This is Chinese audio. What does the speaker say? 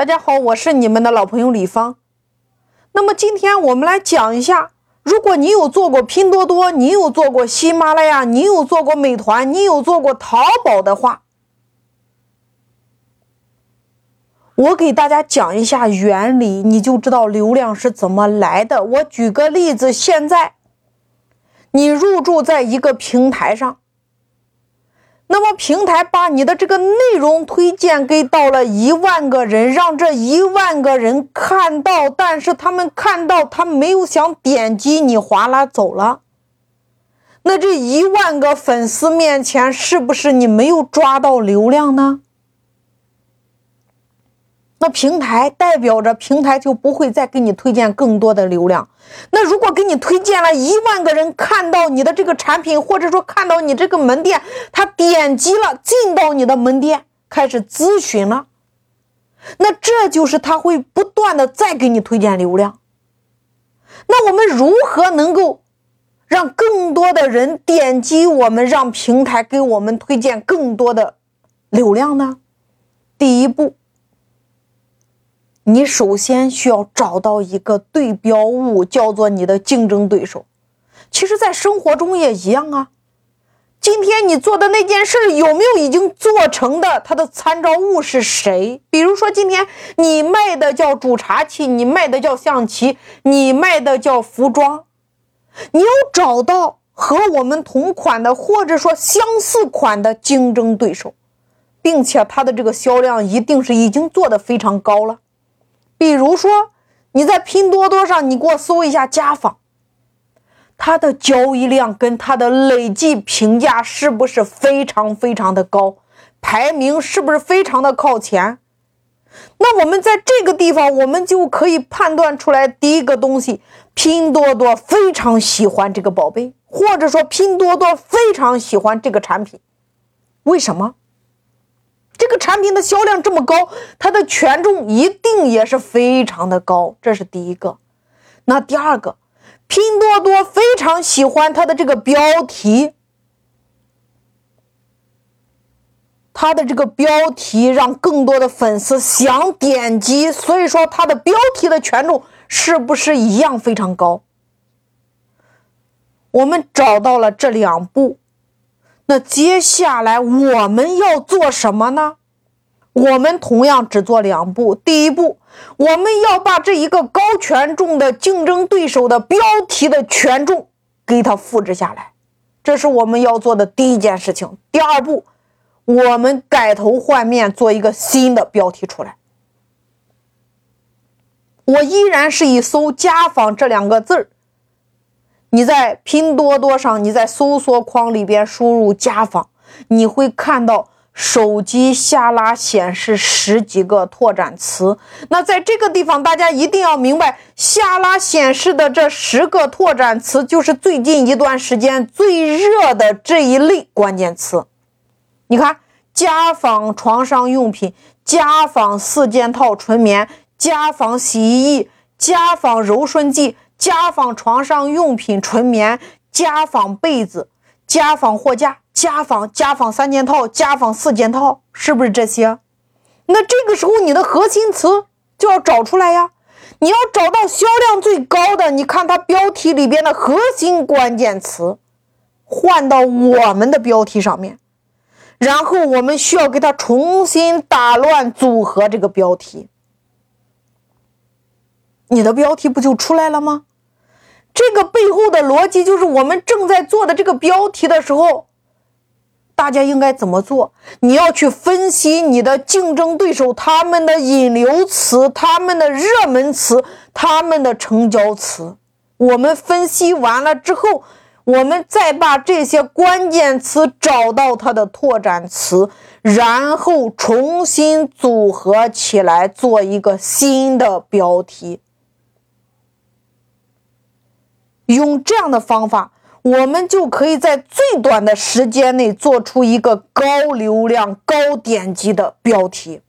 大家好，我是你们的老朋友李芳。那么今天我们来讲一下，如果你有做过拼多多，你有做过喜马拉雅，你有做过美团，你有做过淘宝的话，我给大家讲一下原理，你就知道流量是怎么来的。我举个例子，现在你入驻在一个平台上。那么平台把你的这个内容推荐给到了一万个人，让这一万个人看到，但是他们看到他没有想点击，你划拉走了。那这一万个粉丝面前，是不是你没有抓到流量呢？那平台代表着平台就不会再给你推荐更多的流量。那如果给你推荐了一万个人看到你的这个产品，或者说看到你这个门店，他点击了进到你的门店开始咨询了，那这就是他会不断的再给你推荐流量。那我们如何能够让更多的人点击我们，让平台给我们推荐更多的流量呢？第一步。你首先需要找到一个对标物，叫做你的竞争对手。其实，在生活中也一样啊。今天你做的那件事有没有已经做成的？它的参照物是谁？比如说，今天你卖的叫煮茶器，你卖的叫象棋，你卖的叫服装，你要找到和我们同款的，或者说相似款的竞争对手，并且它的这个销量一定是已经做的非常高了。比如说，你在拼多多上，你给我搜一下家纺，它的交易量跟它的累计评价是不是非常非常的高？排名是不是非常的靠前？那我们在这个地方，我们就可以判断出来，第一个东西，拼多多非常喜欢这个宝贝，或者说拼多多非常喜欢这个产品，为什么？这个产品的销量这么高，它的权重一定也是非常的高，这是第一个。那第二个，拼多多非常喜欢它的这个标题，它的这个标题让更多的粉丝想点击，所以说它的标题的权重是不是一样非常高？我们找到了这两步。那接下来我们要做什么呢？我们同样只做两步。第一步，我们要把这一个高权重的竞争对手的标题的权重给它复制下来，这是我们要做的第一件事情。第二步，我们改头换面，做一个新的标题出来。我依然是以搜“家纺”这两个字儿。你在拼多多上，你在搜索框里边输入“家纺”，你会看到手机下拉显示十几个拓展词。那在这个地方，大家一定要明白，下拉显示的这十个拓展词，就是最近一段时间最热的这一类关键词。你看，家纺床上用品、家纺四件套纯棉、家纺洗衣液、家纺柔顺剂。家纺床上用品纯棉，家纺被子，家纺货架，家纺家纺三件套，家纺四件套，是不是这些？那这个时候你的核心词就要找出来呀！你要找到销量最高的，你看它标题里边的核心关键词，换到我们的标题上面，然后我们需要给它重新打乱组合这个标题，你的标题不就出来了吗？这个背后的逻辑就是，我们正在做的这个标题的时候，大家应该怎么做？你要去分析你的竞争对手他们的引流词、他们的热门词、他们的成交词。我们分析完了之后，我们再把这些关键词找到它的拓展词，然后重新组合起来，做一个新的标题。用这样的方法，我们就可以在最短的时间内做出一个高流量、高点击的标题。